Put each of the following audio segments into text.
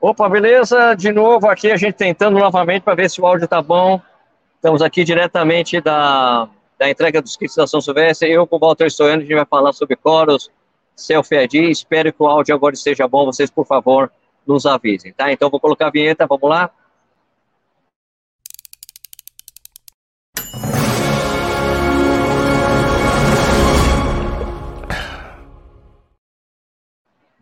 Opa, beleza? De novo aqui a gente tentando novamente para ver se o áudio tá bom. Estamos aqui diretamente da, da entrega dos kits da São Silvestre. Eu com o Walter Stoiano, a gente vai falar sobre Coros, Selfie ID. Espero que o áudio agora esteja bom. Vocês, por favor, nos avisem, tá? Então vou colocar a vinheta, vamos lá?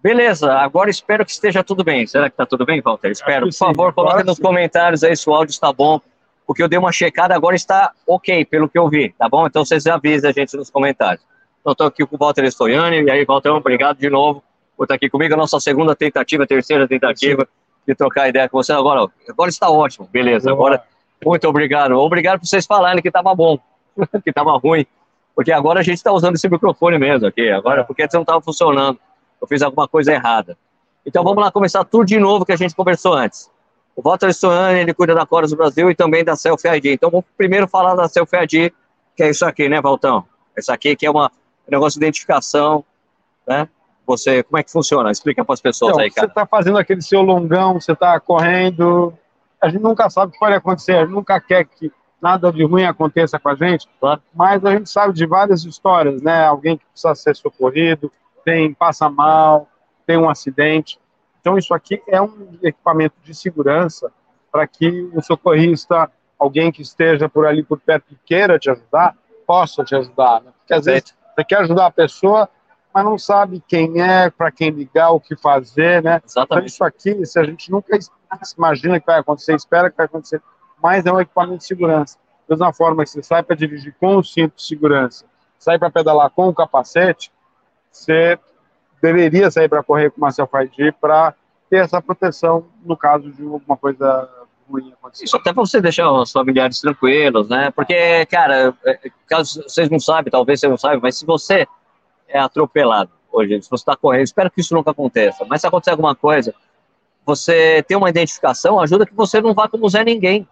Beleza, agora espero que esteja tudo bem. Será que está tudo bem, Walter? Espero. Por favor, coloque nos comentários aí se o áudio está bom, porque eu dei uma checada, agora está ok, pelo que eu vi, tá bom? Então vocês avisem a gente nos comentários. Então estou aqui com o Walter Stoiani, e aí, Walter, obrigado de novo por estar aqui comigo. A nossa segunda tentativa, terceira tentativa Sim. de trocar ideia com você. Agora, agora está ótimo, beleza. Agora, muito obrigado. Obrigado por vocês falarem que estava bom, que estava ruim, porque agora a gente está usando esse microfone mesmo aqui, agora, porque não estava funcionando eu fiz alguma coisa errada. Então vamos lá começar tudo de novo que a gente conversou antes. O Walter Stoiani, ele cuida da Coros do Brasil e também da Selfie ID. Então vamos primeiro falar da Selfie ID, que é isso aqui, né, Valtão? Isso aqui que é uma, um negócio de identificação, né? Você, como é que funciona? Explica para as pessoas então, aí, cara. Você está fazendo aquele seu longão, você está correndo, a gente nunca sabe o que pode acontecer, a gente nunca quer que nada de ruim aconteça com a gente, claro. mas a gente sabe de várias histórias, né? Alguém que precisa ser socorrido, tem passa mal, tem um acidente. Então isso aqui é um equipamento de segurança para que o socorrista, alguém que esteja por ali por perto e queira te ajudar, possa te ajudar. Né? Porque às vezes você quer ajudar a pessoa, mas não sabe quem é, para quem ligar, o que fazer, né? Exatamente. Então isso aqui, se a gente nunca imagina que vai acontecer, espera que vai acontecer, mas é um equipamento de segurança. Da mesma forma que você sai para dirigir com o cinto de segurança, sai para pedalar com o capacete, você deveria sair para correr com uma self-ID para ter essa proteção no caso de alguma coisa ruim acontecer. Isso até para você deixar os familiares tranquilos, né? Porque, cara, é, caso vocês não sabem, talvez vocês não saibam, mas se você é atropelado hoje, se você está correndo, espero que isso nunca aconteça, mas se acontecer alguma coisa, você ter uma identificação ajuda que você não vá como Zé Ninguém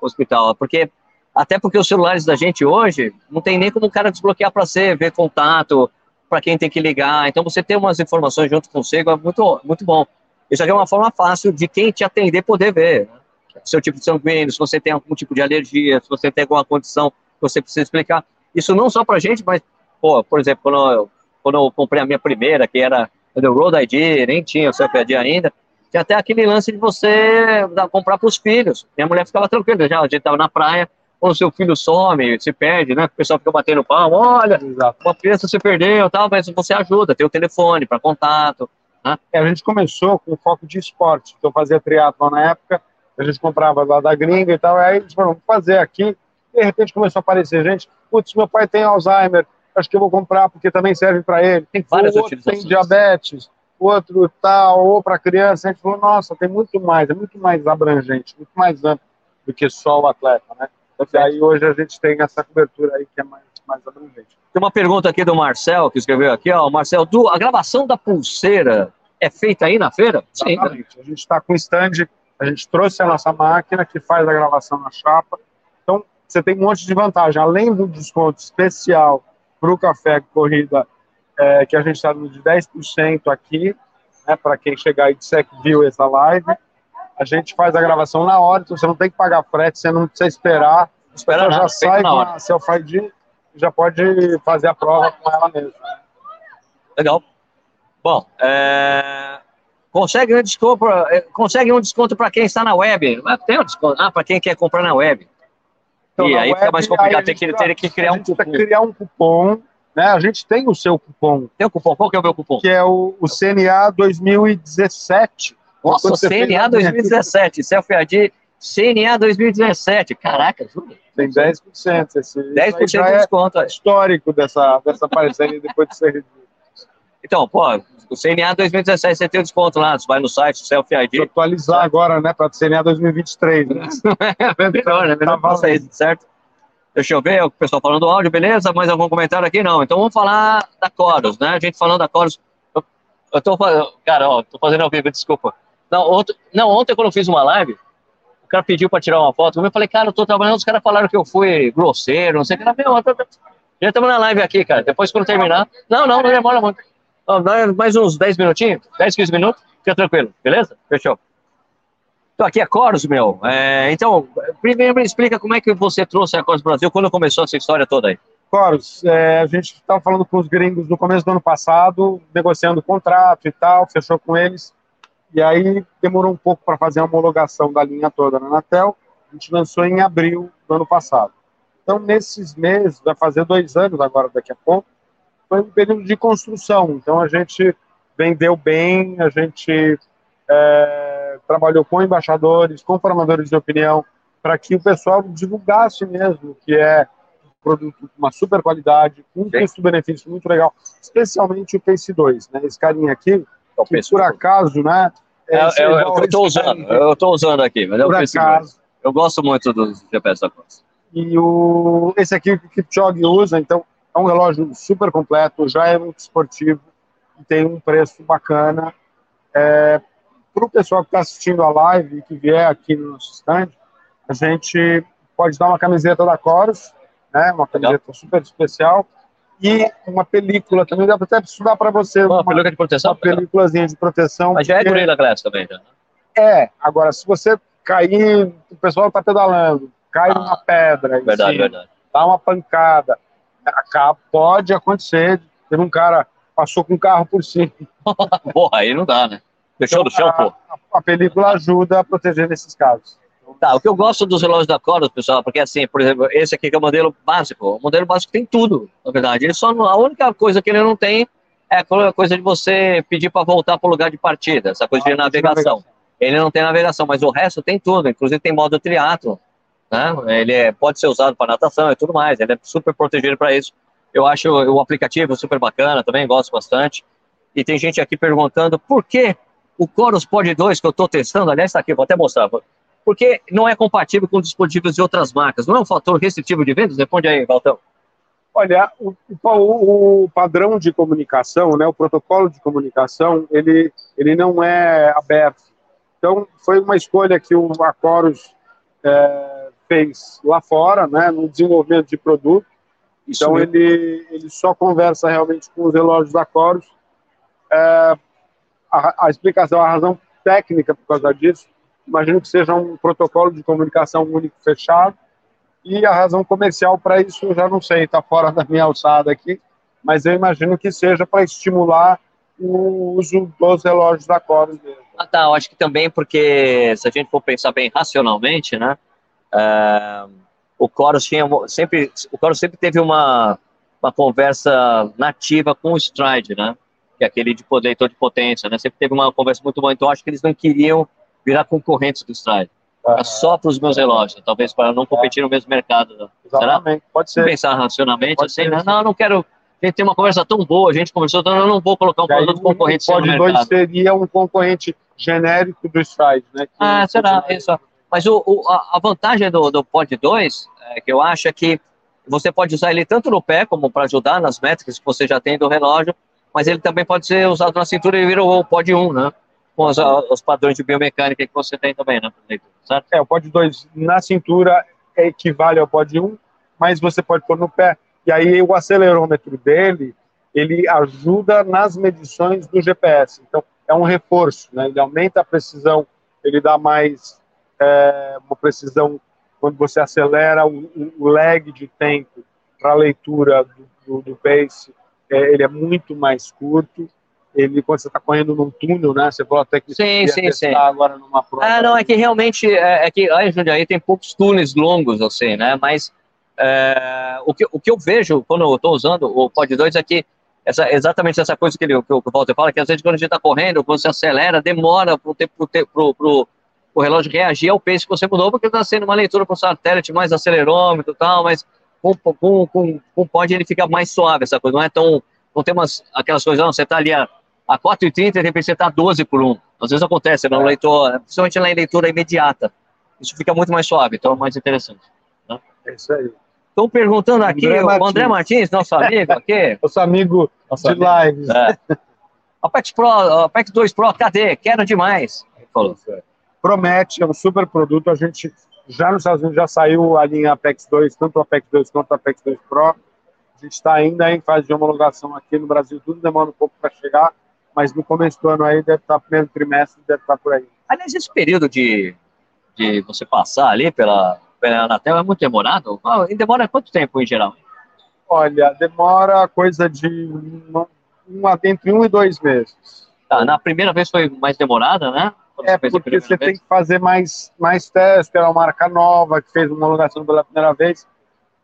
no hospital, porque até porque os celulares da gente hoje não tem nem como o cara desbloquear para você, ver contato, para quem tem que ligar. Então, você ter umas informações junto consigo é muito, muito bom. Isso aqui é uma forma fácil de quem te atender poder ver. Né? Seu tipo de sanguíneo, se você tem algum tipo de alergia, se você tem alguma condição que você precisa explicar. Isso não só para gente, mas, pô, por exemplo, quando eu, quando eu comprei a minha primeira, que era o Road ID, nem tinha o CFD ainda, tinha até aquele lance de você comprar para os filhos. Minha mulher ficava tranquila, já a gente estava na praia, quando seu filho some, se perde, né? O pessoal fica batendo pau, olha, Exato. uma criança se perdeu, tal, mas você ajuda, tem o telefone para contato. Né? É, a gente começou com foco de esporte, então fazia triatlo na época, a gente comprava lá da gringa e tal, aí gente falou, vamos fazer aqui, de repente começou a aparecer gente, putz, meu pai tem Alzheimer, acho que eu vou comprar porque também serve para ele. Tem várias o outro tem diabetes, outro tal, ou para criança, a gente falou, nossa, tem muito mais, é muito mais abrangente, muito mais amplo do que só o atleta, né? Aí hoje a gente tem essa cobertura aí que é mais, mais abrangente. Tem uma pergunta aqui do Marcel, que escreveu aqui, ó. Marcel, do, a gravação da pulseira é feita aí na feira? Sim. Exatamente. Sim. A gente está com stand, a gente trouxe a nossa máquina que faz a gravação na chapa. Então, você tem um monte de vantagem. Além do desconto especial para o café corrida, é, que a gente está dando de 10% aqui, né, para quem chegar e disser que viu essa live, a gente faz a gravação na hora, então você não tem que pagar frete, você não precisa esperar. Espera já sai com a self-ID e já pode fazer a prova com ela mesma. Legal. Bom, é... consegue, um desconto, é, consegue um desconto para quem está na web? Tem um desconto ah, para quem quer comprar na web. Então, e aí web, fica mais complicado, tem que, ter que criar um cupom. criar um cupom, né? A gente tem o seu cupom. Tem o cupom? Qual que é o meu cupom? Que é o, o CNA 2017. Nossa, CNA 2017, Selfie ID CNA 2017. Caraca, juro. Tem 10%. Esse, 10% de é desconto. É histórico dessa, dessa parceria depois de ser. Então, pô, o CNA 2017 você tem o desconto lá, você vai no site, Selfie ID. Vou atualizar agora, né, para o CNA 2023. Né? é melhor, né? Melhor tá isso, certo? Deixa eu ver o pessoal falando do áudio, beleza? Mais algum comentário aqui? Não. Então vamos falar da Coros, né? A gente falando da Coros. Eu, eu tô. Cara, ó, tô fazendo ao vivo, desculpa. Não, ontem, não, ontem quando eu fiz uma live, o cara pediu para tirar uma foto, eu falei, cara, eu tô trabalhando, os caras falaram que eu fui grosseiro, não sei o que, já estamos na live aqui, cara, depois quando terminar, não, não, não demora muito, mais uns 10 minutinhos, 10, 15 minutos, fica tranquilo, beleza? Fechou. Então, aqui é Coros, meu. É, então, primeiro me explica como é que você trouxe a Coros Brasil, quando começou essa história toda aí. Coros, é, a gente estava falando com os gringos no começo do ano passado, negociando contrato e tal, fechou com eles. E aí demorou um pouco para fazer a homologação da linha toda na Anatel. A gente lançou em abril do ano passado. Então, nesses meses, vai fazer dois anos agora, daqui a pouco, foi um período de construção. Então, a gente vendeu bem, a gente é, trabalhou com embaixadores, com formadores de opinião, para que o pessoal divulgasse mesmo que é um produto com uma super qualidade, com um custo-benefício muito legal, especialmente o Pace 2, né? Esse carinha aqui, é que por acaso, né? É, é, é, é eu estou usando, eu estou usando aqui, mas é o Pace acaso. 2. Eu gosto muito dos GPS da Costa. E o, esse aqui que o Kipchoge usa, então, é um relógio super completo, já é muito esportivo, e tem um preço bacana. É, para o pessoal que está assistindo a live e que vier aqui no nosso stand, a gente pode dar uma camiseta da Coros, né, uma camiseta Legal. super especial, e uma película também, dá até estudar para você. Uma, uma película de proteção? Uma películazinha de proteção. Mas já é Gorilla Glass também. Né? É, agora, se você cair, o pessoal está pedalando, cai ah, numa pedra, verdade, verdade. dá uma pancada, pode acontecer, teve um cara passou com o carro por cima. Porra, aí não dá, né? Fechou então, do chão, pô. A, a película ajuda a proteger nesses casos. Tá, o que eu gosto dos relógios da Coros, pessoal, porque assim, por exemplo, esse aqui que é o modelo básico, o modelo básico tem tudo, na verdade. Ele só a única coisa que ele não tem é a coisa de você pedir para voltar para o lugar de partida, essa coisa ah, de navegação. navegação. Ele não tem navegação, mas o resto tem tudo, inclusive tem modo triatlo, né? Ele é, pode ser usado para natação e tudo mais, ele é super protegido para isso. Eu acho o aplicativo super bacana, também gosto bastante. E tem gente aqui perguntando por que o Chorus Pod 2 que eu estou testando, aliás, está aqui, vou até mostrar. Porque não é compatível com dispositivos de outras marcas. Não é um fator restritivo de vendas? Responde aí, Valtão. Olha, o, o, o, padrão de comunicação, né, o protocolo de comunicação, ele, ele não é aberto. Então, foi uma escolha que o Acoros é, fez lá fora, né, no desenvolvimento de produto. Então, ele, ele só conversa realmente com os relógios da Coros. É, a, a, explicação, a razão técnica por causa disso, imagino que seja um protocolo de comunicação único fechado. E a razão comercial para isso eu já não sei, está fora da minha alçada aqui, mas eu imagino que seja para estimular o uso dos relógios da Coros mesmo. Ah, tá. Eu acho que também porque, se a gente for pensar bem racionalmente, né? Uh, o Coros tinha sempre, o Coros sempre teve uma, uma conversa nativa com o Stride, né? Que é aquele de poder, de potência, né? Sempre teve uma conversa muito boa. Então, acho que eles não queriam virar concorrentes do Stride. Ah, só para os meus relógios, talvez para não competir no mesmo mercado. Exatamente, Será? pode ser. Pensar racionalmente, pode assim, né? não, não quero a gente tem uma conversa tão boa, a gente conversou, então eu não vou colocar um produto concorrente no mercado. Pod 2 seria um concorrente genérico do Stride, né? Que ah, será? Isso. Mas o, o, a vantagem do, do Pod 2, é, que eu acho é que você pode usar ele tanto no pé, como para ajudar nas métricas que você já tem do relógio, mas ele também pode ser usado na cintura e vira o Pod 1, né? Com os, os padrões de biomecânica que você tem também, né? Certo? É, o Pod 2 na cintura equivale ao Pod 1, mas você pode pôr no pé. E aí o acelerômetro dele, ele ajuda nas medições do GPS. Então, é um reforço, né? Ele aumenta a precisão, ele dá mais é, uma precisão quando você acelera o, o lag de tempo para a leitura do, do, do pace, é, ele é muito mais curto. Ele, quando você está correndo num túnel, né? Você falou até que sim, sim, sim. agora numa prova. Ah, não, é que realmente é, é que aí, Jundiaí tem poucos túneis longos, assim, né? Mas é, o, que, o que eu vejo quando eu estou usando o Pod 2 é que essa, exatamente essa coisa que, ele, que, o, que o Walter fala, que às vezes quando a gente está correndo, quando você acelera, demora para o o relógio reagir ao pace que você mudou, porque está sendo uma leitura com satélite, mais acelerômetro e tal, mas com, com, com, com pod ele fica mais suave, essa coisa, não é tão, não tem umas, aquelas coisas, não, você está ali a, a 4,30 e de repente você está 12 por 1, às vezes acontece, no é. leitor, principalmente na leitura imediata, isso fica muito mais suave, então é mais interessante. Né? É isso aí. Estão perguntando aqui, André o André Martins, nosso amigo aqui. nosso amigo nosso de amigo. lives. É. Apex Pro, Apex 2 Pro, cadê? Quero demais. Falou. É promete, é um super produto. A gente já nos Estados Unidos já saiu a linha Apex 2, tanto o Apex 2 quanto o Apex 2 Pro. A gente está ainda em fase de homologação aqui no Brasil, tudo demora um pouco para chegar, mas no começo do ano aí deve estar, primeiro trimestre, deve estar por aí. Aliás, esse período de de você passar ali pela, pela Anatel é muito demorado? Ah, e demora quanto tempo em geral? Olha, demora coisa de uma, uma, entre um e dois meses. Tá, na primeira vez foi mais demorada, né? é porque você vez. tem que fazer mais, mais testes, é uma marca nova que fez uma homologação pela primeira vez.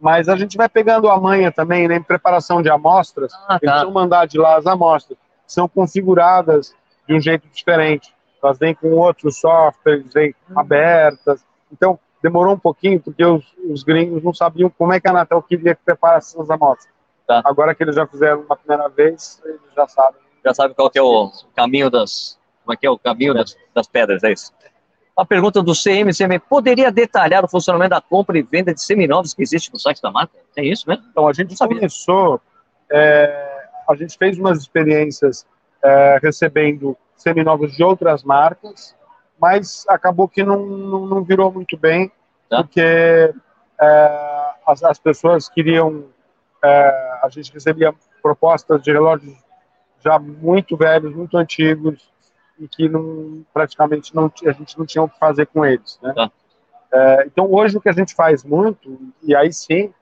Mas a gente vai pegando a manha também, né, em preparação de amostras. Ah, tá. Eles vão mandar de lá as amostras. São configuradas de um jeito diferente. Elas vêm com outros softwares, vêm hum. abertas. Então, demorou um pouquinho, porque os, os, gringos não sabiam como é que a Anatel queria que preparasse essas amostras. Tá. Agora que eles já fizeram uma primeira vez, eles já sabem. Já sabe qual é o caminho das, como é que é o caminho das, das pedras, é isso? A pergunta do CMCM, poderia detalhar o funcionamento da compra e venda de seminovos que existe no site da marca? Tem isso mesmo? Então, a gente começou, é, a gente fez umas experiências é, recebendo seminovos de outras marcas, mas acabou que não, não, não virou muito bem, tá. porque é, as, as, pessoas queriam, é, a gente recebia propostas de relógios já muito velhos, muito antigos, e que não, praticamente não, a gente não tinha o que fazer com eles. Né? Tá. É, então, hoje o que a gente faz muito, e aí sim,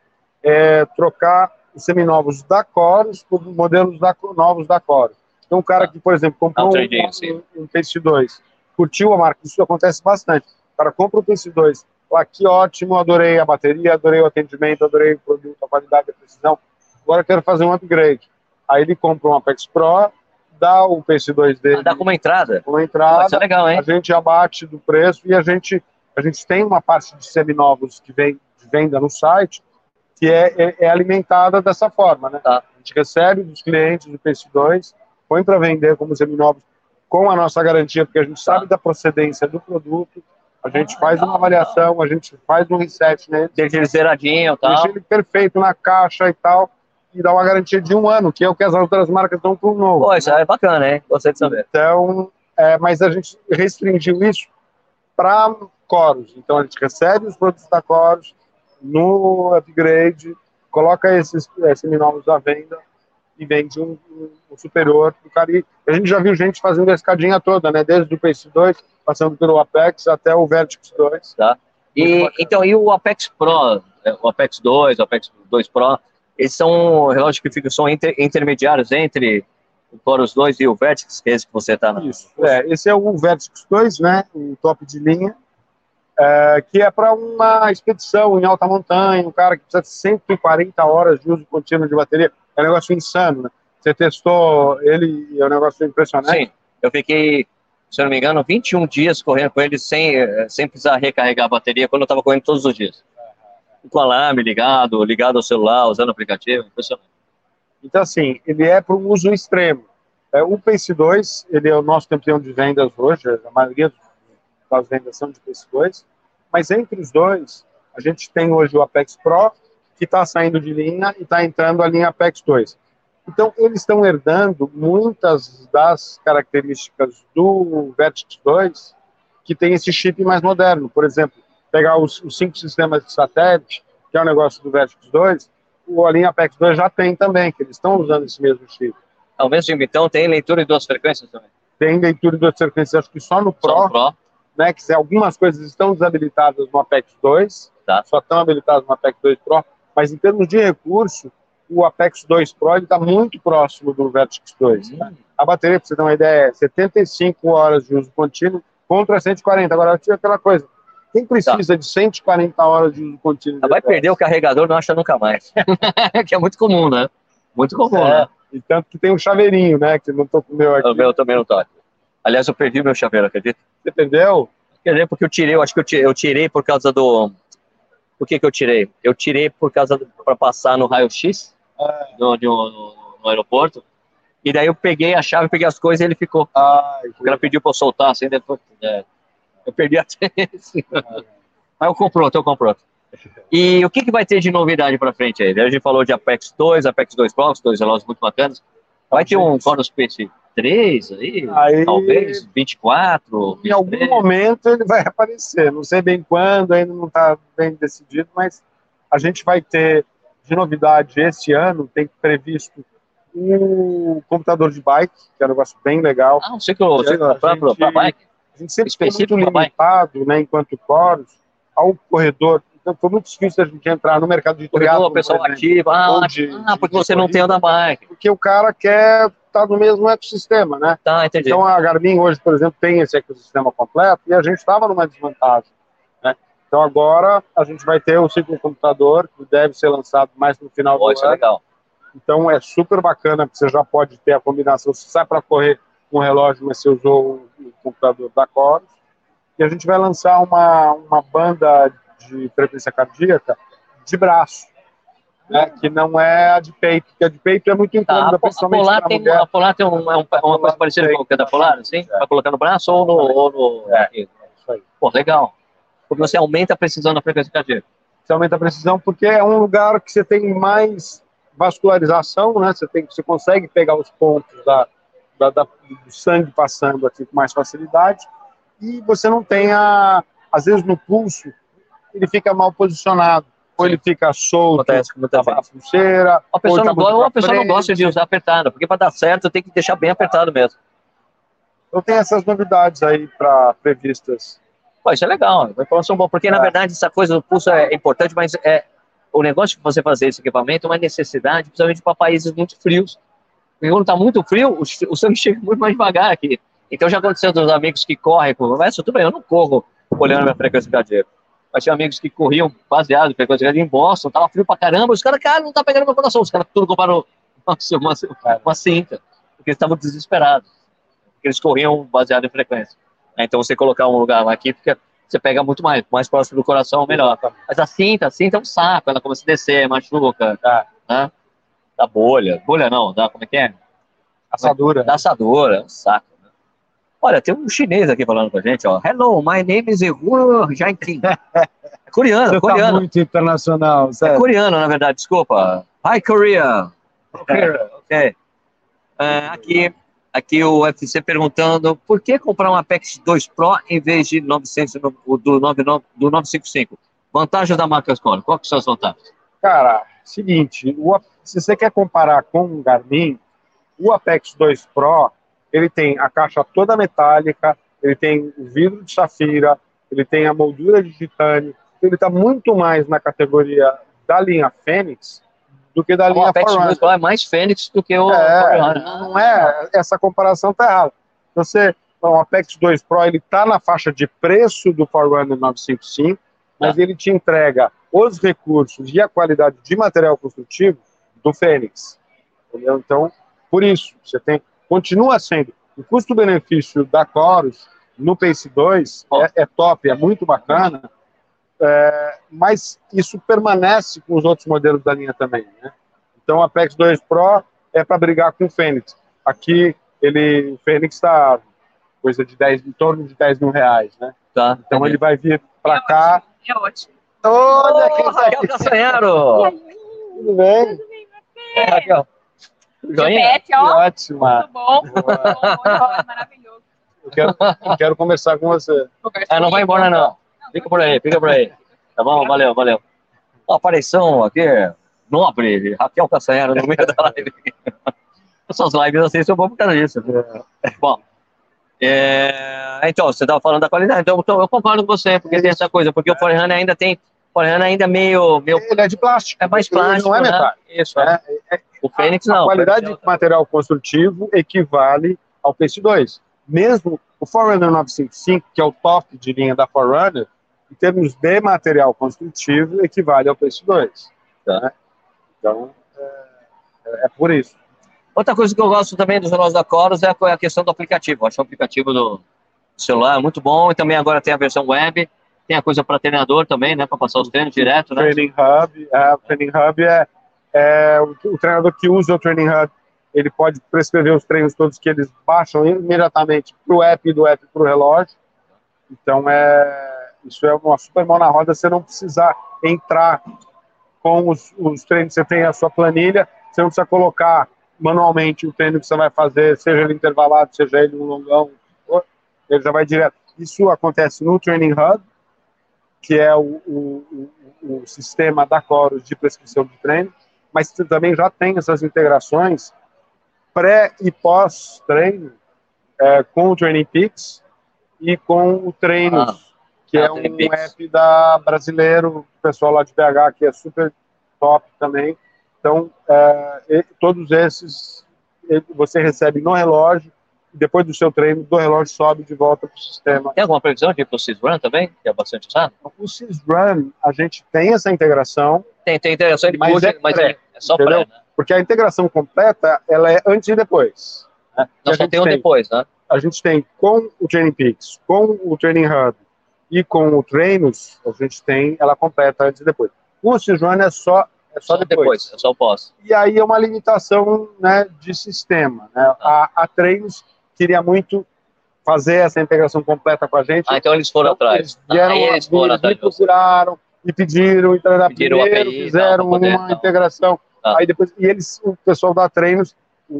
é trocar seminovos da Chorus por modelos da, novos da Chorus. Então, o cara tá. que, por exemplo, comprou um, um, um PC2, curtiu a marca, isso acontece bastante. O cara compra o PC2, aqui ótimo, adorei a bateria, adorei o atendimento, adorei o produto, a qualidade, a precisão. Agora quero fazer um upgrade. Aí ele compra um Apex Pro, dá o PC2 dele. Ah, dá como entrada? Como entrada. Pô, é legal, hein? A gente abate do preço e a gente, a gente tem uma parte de seminovos que vem de venda no site que é, é, é alimentada dessa forma, né? Tá. A gente recebe dos clientes do PC2, põe para vender como seminovos com a nossa garantia, porque a gente sabe da procedência do produto, a gente faz uma avaliação, a gente faz um reset nele. Deixa ele zeradinho tal. Deixa ele perfeito na caixa e tal e dá uma garantia de um ano, que é o que as outras marcas dão para o novo. Pô, isso é bacana, hein? Gostei de saber. Então, é, mas a gente restringiu isso para Coros. Então, a gente recebe os produtos da Coros no upgrade, coloca esses seminovos à venda e vende um, um superior para o a gente já viu gente fazendo a escadinha toda, né? Desde o Pace 2, passando pelo Apex até o Vertex 2. Tá. E, então, e o Apex Pro, é, o Apex 2, o Apex 2 Pro, eles são relógios que ficam, são inter, intermediários entre o Chorus 2 e o Vertex, que é esse que você está na. Isso, é, esse é o Vertex 2, né? O top de linha, é, que é para uma expedição em alta montanha, um cara que precisa de 140 horas de uso contínuo de bateria. É um negócio insano, né? Você testou ele e é um negócio impressionante? Sim, eu fiquei, se eu não me engano, 21 dias correndo com ele sem, eh, sem precisar recarregar a bateria quando eu estava correndo todos os dias com alarme ligado, ligado ao celular, usando o aplicativo, impressionante. Então, assim, ele é para o uso extremo. É, o Pace 2, ele é o nosso campeão de vendas hoje, a maioria das vendas são de 2, mas entre os dois, a gente tem hoje o Apex Pro, que está saindo de linha e está entrando a linha Apex 2. Então, eles estão herdando muitas das características do Vertex 2, que tem esse chip mais moderno. Por exemplo, pegar os, os cinco sistemas de satélite, que é o negócio do Vertex 2, o linha Apex 2 já tem também, que eles estão usando esse mesmo chip. É o mesmo chip, então tem leitura de duas frequências também? Tem leitura de duas frequências, acho que só no Pro, só no Pro. Né, que algumas coisas estão desabilitadas no Apex 2, tá. só estão habilitadas no Apex 2 Pro, mas em termos de recurso, o Apex 2 Pro está muito próximo do Vertex 2. Hum. Né? A bateria, para você ter uma ideia, é 75 horas de uso contínuo contra 140. Agora, eu tive aquela coisa, quem precisa tá. de 140 horas de uso contínuo? Vai perder o carregador, não acha nunca mais. que é muito comum, né? Muito comum, é. né? E tanto que tem um chaveirinho, né? Que não tô com o meu aqui. O meu também não tô. Aliás, eu perdi meu chaveiro, acredita? Você perdeu? Eu lembro eu tirei, eu acho que eu tirei, eu tirei por causa do. Por que, que eu tirei? Eu tirei por causa para passar no raio-x no, no, no, no, aeroporto. E daí eu peguei a chave, peguei as coisas e ele ficou. Ah, o cara pediu para eu soltar, assim, né? depois, é, eu perdi a tese. Mas eu compro eu compro. E o que, que vai ter de novidade para frente aí? A gente falou de Apex 2, Apex 2 Pro, dois relógios muito bacanas. Vai ter um Chronosphere 23 aí, aí talvez 24. 23. Em algum momento ele vai aparecer, não sei bem quando, ainda não está bem decidido, mas a gente vai ter de novidade este ano, tem previsto o computador de bike, que é um negócio bem legal. Ah, um ciclo, ciclo para bike? A gente sempre Específico muito limitado, né, enquanto coros, ao corredor então foi muito difícil a gente entrar no mercado de triatlo. O pessoal ativa, ah, ah, porque você não tem anda bike. Porque o cara quer estar no mesmo ecossistema, né? Tá, entendi. Então a Garmin hoje, por exemplo, tem esse ecossistema completo e a gente estava numa desvantagem. Né? Então agora a gente vai ter o ciclo computador que deve ser lançado mais no final do ano. legal. Então é super bacana porque você já pode ter a combinação. Você sai para correr com o relógio, mas você usou o computador da Coros. E a gente vai lançar uma, uma banda de frequência cardíaca de braço, né, que não é a de peito, porque a de peito é muito incômoda, tá, principalmente a Polar tem, mulher. A Polar tem um, é um, uma coisa parecida com a da Polar, assim? É. Vai colocar no braço ou no... Ou no... É, isso aí. Pô, legal. Porque você aumenta a precisão da frequência cardíaca. Você aumenta a precisão porque é um lugar que você tem mais vascularização, né? Você, tem, você consegue pegar os pontos da, da, da, do sangue passando aqui com mais facilidade e você não tem a, às vezes no pulso ele fica mal posicionado ou ele fica solto, acontece a pulseira. A pessoa, não, gosta, a pessoa não gosta de usar apertado, porque para dar certo tem que deixar bem apertado mesmo. Então tem essas novidades aí para previstas. Pô, isso é legal, uma informação boa, porque é. na verdade essa coisa do pulso é importante, mas é o negócio de você fazer esse equipamento é uma necessidade, principalmente para países muito frios. Porque quando está muito frio, o, sangue chega muito mais devagar aqui. Então já aconteceu dos amigos que correm conversa, tudo bem, eu não corro olhando minha frequência cardíaca. Mas tinha amigos que corriam baseado em frequência cardíaca em Boston, tava frio pra caramba, os caras, cara, não tá pegando meu coração. Os caras tudo compraram uma, uma, uma cinta, porque eles estavam desesperados. Porque eles corriam baseado em frequência. Então você colocar um lugar lá aqui, fica você pega muito mais, mais próximo do coração, melhor. Mas a cinta, a cinta é um saco, ela começa a descer, machuca, tá, né? Da bolha. Bolha não, da, como é que é? Assadura. Da assadura, é um saco. Olha, tem um chinês aqui falando com a gente, ó. Hello, my name is Ehuru Jainkin. É coreano, Você tá coreano. Tá muito internacional, sério. É coreano, na verdade, desculpa. Hi, Korea. Ok. okay. É, aqui, Aqui o UFC perguntando por que comprar um Apex 2 Pro em vez de 900, do, 99, do 955? Vantagem da marca Score, qual que são as vantagens? Cara, seguinte, o, se você quer comparar com o Garmin, o Apex 2 Pro, ele tem a caixa toda metálica, ele tem o vidro de safira, ele tem a moldura de titânio, ele está muito mais na categoria da linha Fênix do que da linha Apex Forerunner. é mais Fênix do que o é, Não é, essa comparação tá errada. Você, o Apex 2 Pro, ele tá na faixa de preço do Forerunner 955, mas é. ele te entrega os recursos e a qualidade de material construtivo do Fênix. Entendeu? Então, por isso, você tem, continua sendo o custo-benefício da Chorus no Pace 2 oh. é, é top, é muito bacana, é, mas isso permanece com os outros modelos da linha também. Né? Então, o Apex 2 Pro é para brigar com o Fênix. Aqui, ele, o Fênix está coisa de 10, em torno de 10 mil reais. Né? Tá, então, entendi. ele vai vir para é cá. É ótimo. Olha oh, quem tá Raquel Castanharo! Tudo bem? É, Raquel. Joinha? ó. Ótima. Muito bom. Muito bom, maravilhoso. Eu quero, eu quero conversar com você. Ah, não vai embora, não. Fica por aí, fica por aí. Tá bom? Valeu, valeu. Uma aparição aqui, nobre, Raquel Castanheira no meio da live. Essas lives assim são bom por causa disso. Bom, é, então, você estava falando da qualidade, então, então eu concordo com você, porque tem essa coisa, porque o Forerunner ainda tem, o Forerunner ainda é meio, meio... Ele é de plástico. É mais plástico, não é metal. Né? Isso, é. é. O Fênix não. A qualidade de material construtivo equivale ao PC2. Mesmo o Forerunner 955, que é o top de linha da Forerunner, em termos de material construtivo, equivale ao preço 2. Né? Então, é, é, por isso. Outra coisa que eu gosto também dos relógios da Coros é a questão do aplicativo. Eu acho o aplicativo do celular muito bom e também agora tem a versão web. Tem a coisa para treinador também, né? Para passar os treinos direto, né? Training Hub. É, o Training Hub é, é o, o, treinador que usa o Training Hub, ele pode prescrever os treinos todos que eles baixam imediatamente para o app e do app para o relógio. Então, é, isso é uma super mão na roda, você não precisar entrar com os, os treinos, você tem a sua planilha, você não precisa colocar manualmente o treino que você vai fazer, seja ele intervalado, seja ele um longão, ele já vai direto. Isso acontece no Training Hub, que é o, o, o, sistema da Chorus de prescrição de treino, mas também já tem essas integrações pré e pós-treino é, com o Training Peaks, e com o Treinos, ah, que é um app da brasileiro, o pessoal lá de BH, que é super top também. Então, é, todos esses você recebe no relógio, depois do seu treino, do relógio sobe de volta para o sistema. Tem alguma previsão de ir para o SysRun também, que é bastante usado? O SysRun, a gente tem essa integração. Tem, tem integração de mas, é, mas é, é só para, né? Porque a integração completa, ela é antes e depois. É, não, só tem um depois, né? A gente tem com o Training Peaks, com o Training Hub e com o Treinos, a gente tem ela completa antes e depois. O SysRun é só é só, só depois. depois. É só o pós. E aí é uma limitação né, de sistema. Né? Ah. A, a Treinos queria muito fazer essa integração completa com a gente. Ah, então eles foram então, atrás. Eles vieram, ah, eles foram atrás. procuraram e pediram, então pediram primeiro API, fizeram poder, uma não. integração. Ah. Aí depois, e eles, o pessoal da Treinos, o,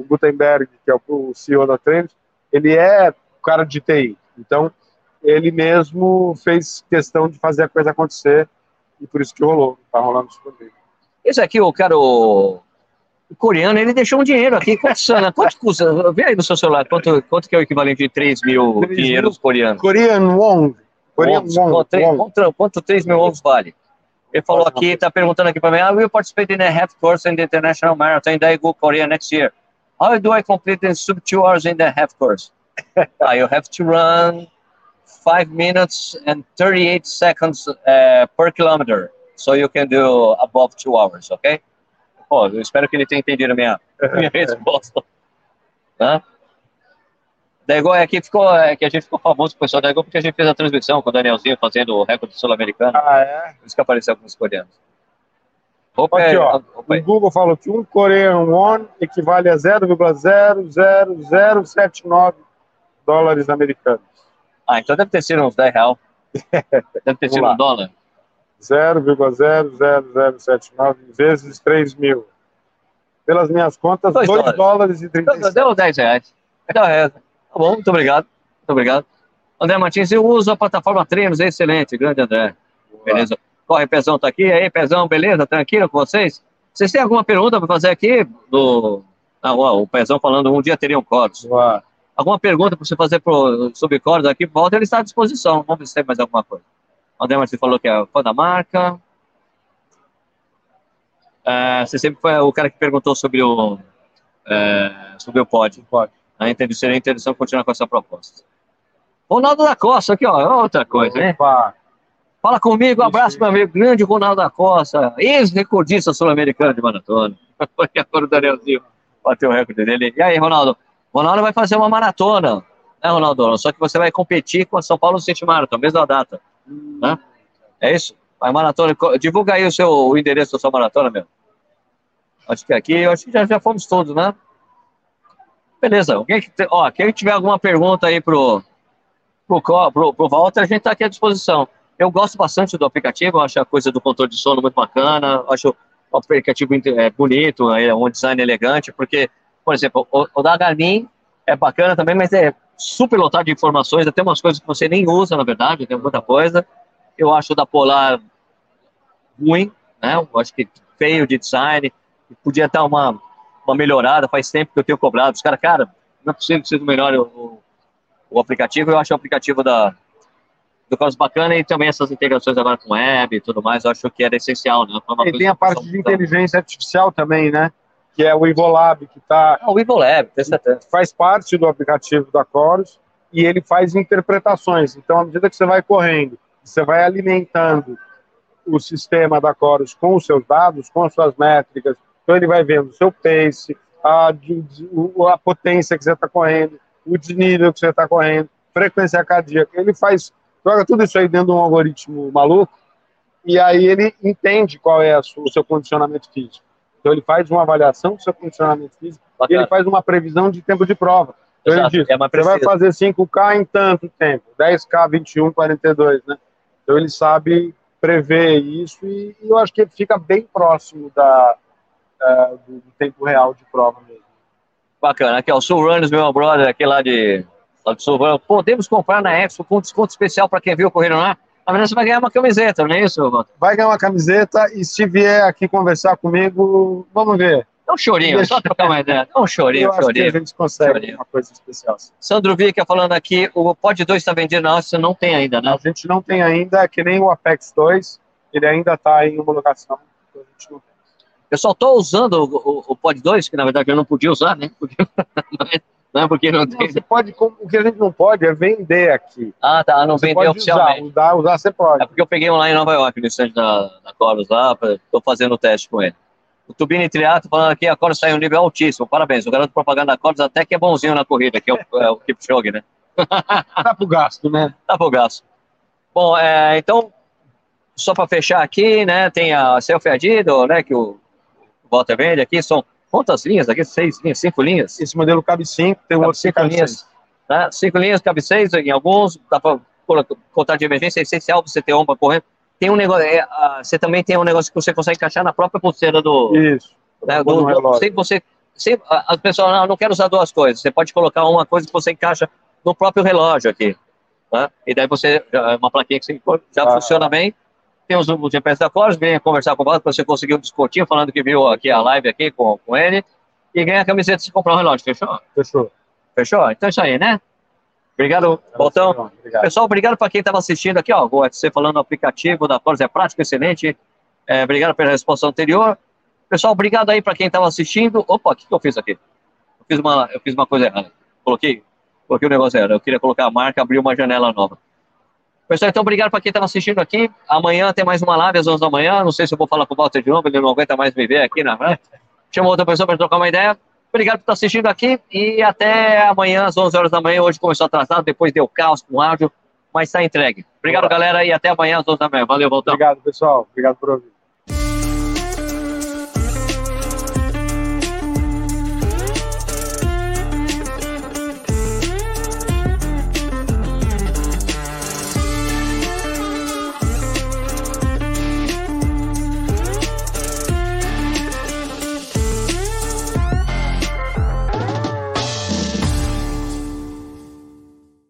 o Gutenberg, que é o CEO da Treinos, ele é cara de TI. Então, ele mesmo fez questão de fazer a coisa acontecer e por isso que rolou, tá rolando super bem. Esse aqui, o cara, o, o coreano, ele deixou um dinheiro aqui, quanto, quanto custa? Vê aí no seu celular, quanto, quanto que é o equivalente de 3 mil 3 dinheiros mil, coreanos? Korean won. Korean won, 3, Quanto, quanto 3 mil wons vale? Ele falou aqui, está perguntando aqui para mim, I will participate in a half course in the International Marathon in Daegu, Korea next year. How do I complete in sub two hours in the half course? uh, you have to run 5 minutes and 38 seconds uh, per kilometer. So you can do above 2 hours, ok? Pô, eu espero que ele tenha entendido a minha, minha resposta. Né? É que ficou, é que a gente ficou famoso com o pessoal da igual porque a gente fez a transmissão com o Danielzinho fazendo o recorde sul-americano. Ah, é? Por isso que apareceu alguns coreanos. Opa, Aqui, ó, opa o Google falou que um Korean won equivale a 0,00079 dólares americanos. Ah, então deve ter sido uns 10 reais. Deve ter sido um dólar. 0,00079 vezes 3 mil. Pelas minhas contas, 2 dólares. dólares e 30 então, Deu 10 reais. Então, é, tá bom, muito obrigado. Muito obrigado. André Martins, eu uso a plataforma Treinos, excelente, grande André. Beleza. Corre, Pezão tá aqui. E aí, Pezão, beleza? Tranquilo com vocês? Vocês têm alguma pergunta para fazer aqui? Do... Ah, o Pezão falando, um dia teriam. Uau alguma pergunta para você fazer pro, sobre cordas aqui, volta, ele está à disposição. Vamos ver se tem mais alguma coisa. O André Martins falou que é fã da marca. É, você sempre foi o cara que perguntou sobre o, é, sobre o pod. Pode. A seria interessante continuar com essa proposta. Ronaldo da Costa, aqui, ó, outra coisa, né? Fala comigo, um abraço, meu amigo, grande Ronaldo da Costa, ex-recordista sul-americano de maratona. Agora o Danielzinho bateu o recorde dele. E aí, Ronaldo, Ronaldo vai fazer uma maratona, né, Ronaldo? Só que você vai competir com a São Paulo City Marathon, mesma data. Né? É isso? Vai maratona. Divulga aí o seu o endereço da sua maratona, meu. Acho que aqui, acho que já, já fomos todos, né? Beleza. Alguém que, ó, quem tiver alguma pergunta aí pro, pro, pro, pro Walter, a gente está aqui à disposição. Eu gosto bastante do aplicativo, acho a coisa do controle de sono muito bacana, acho o aplicativo é, bonito, é um design elegante, porque por exemplo, o, o da Garmin é bacana também, mas é super lotado de informações, até umas coisas que você nem usa, na verdade, tem muita coisa. Eu acho o da Polar ruim, né? Eu acho que feio de design, podia estar uma, uma melhorada, faz tempo que eu tenho cobrado. Os caras, cara, não é possível que seja melhor o, o aplicativo. Eu acho o aplicativo da, do Carlos bacana e também essas integrações agora com web e tudo mais, eu acho que era essencial, né? e tem a parte de inteligência artificial também, né? Que é o Ivolab, que está. Ah, o Ivolab, faz parte do aplicativo da Chorus e ele faz interpretações. Então, à medida que você vai correndo, você vai alimentando o sistema da Chorus com os seus dados, com as suas métricas, então ele vai vendo o seu pace, a, a potência que você está correndo, o desnível que você está correndo, frequência cardíaca. Ele faz, joga tudo isso aí dentro de um algoritmo maluco e aí ele entende qual é o seu condicionamento físico. Então ele faz uma avaliação do seu condicionamento físico Bacana. e ele faz uma previsão de tempo de prova. Então Exato, ele diz, é você vai fazer 5K em tanto tempo, 10K, 21, 42, né? Então ele sabe prever isso e, e eu acho que fica bem próximo da, uh, do, do, tempo real de prova mesmo. Bacana. Aqui, ó, o Sul Runners, meu brother, aqui lá de, lá de Sul Runners. Podemos comprar na Expo com desconto especial para quem viu correr lá? Na verdade, você vai ganhar uma camiseta, não é isso, Vai ganhar uma camiseta e se vier aqui conversar comigo, vamos ver. É um chorinho, só trocar uma ideia. É um chorinho, Eu um acho chorinho. que a gente consegue Chorinho. uma coisa especial. Sandro Vica falando aqui, o Pod 2 está vendido na Áustria, não tem ainda, né? A gente não tem ainda, que nem o Apex 2, ele ainda está em homologação. então a gente não tem. Eu só estou usando o, o, o Pod 2, que na verdade eu não podia usar, né? Porque, não é porque não Não, tem. você pode, o que a gente não pode é vender aqui. Ah, tá, não Você vendeu pode oficialmente. usar, usar, usar você pode. É porque eu peguei um lá em Nova York, no stand da, da Coros lá, estou fazendo o teste com ele. O Tubini Triato falando aqui, a Coros está em um nível altíssimo, parabéns. O garoto propaganda da Coros até que é bonzinho na corrida, que é o, é o Kipchoge, né? Dá pro gasto, né? Tá pro gasto. Bom, é, então, só para fechar aqui, né, tem a Selfie Adido, né, que o Walter vende aqui, são quantas linhas aqui? Seis linhas, cinco linhas? Esse modelo cabe 5, tem Cabe outro cinco linhas. 6. né? Cinco linhas, cabe seis em alguns, dá para contar de emergência, é essencial você ter uma correndo. Tem um negócio, é, ah, você também tem um negócio que você consegue encaixar na própria pulseira do, Isso. né, do, do- relógio. sem você, sem, a- as pessoas não, não quero usar duas coisas, você pode colocar uma coisa que você encaixa no próprio relógio aqui, né? e daí você, é uma plaquinha que você, já Ah. funciona bem, tem os, os GPS da Coros, venha conversar com o Walter, para você conseguir um descontinho, falando que viu aqui a live aqui com, com ele, e ganha a camiseta se comprar um relógio, fechou? Fechou. Fechou? Então é isso aí, né? Obrigado, Botão. Obrigado. Pessoal, obrigado para quem estava assistindo aqui, ó, o UFC falando no aplicativo da Coros é prático, excelente. É, obrigado pela resposta anterior. Pessoal, obrigado aí para quem estava assistindo. Opa, o que, que eu fiz aqui? Eu fiz uma, eu fiz uma coisa errada. Coloquei, coloquei o negócio errado. Eu queria colocar a marca, abrir uma janela nova. Pessoal, então obrigado para quem estava assistindo aqui. Amanhã tem mais uma live às 11 da manhã. Não sei se eu vou falar com o Walter de novo, ele não aguenta mais me ver aqui, né? Chama outra pessoa para trocar uma ideia. Obrigado por estar assistindo aqui e até amanhã às 11 horas da manhã. Hoje começou atrasado, depois deu caos com o áudio, mas está entregue. Obrigado, Boa. galera, e até amanhã às 11 da manhã. Valeu, voltamos. Obrigado, pessoal. Obrigado por ouvir.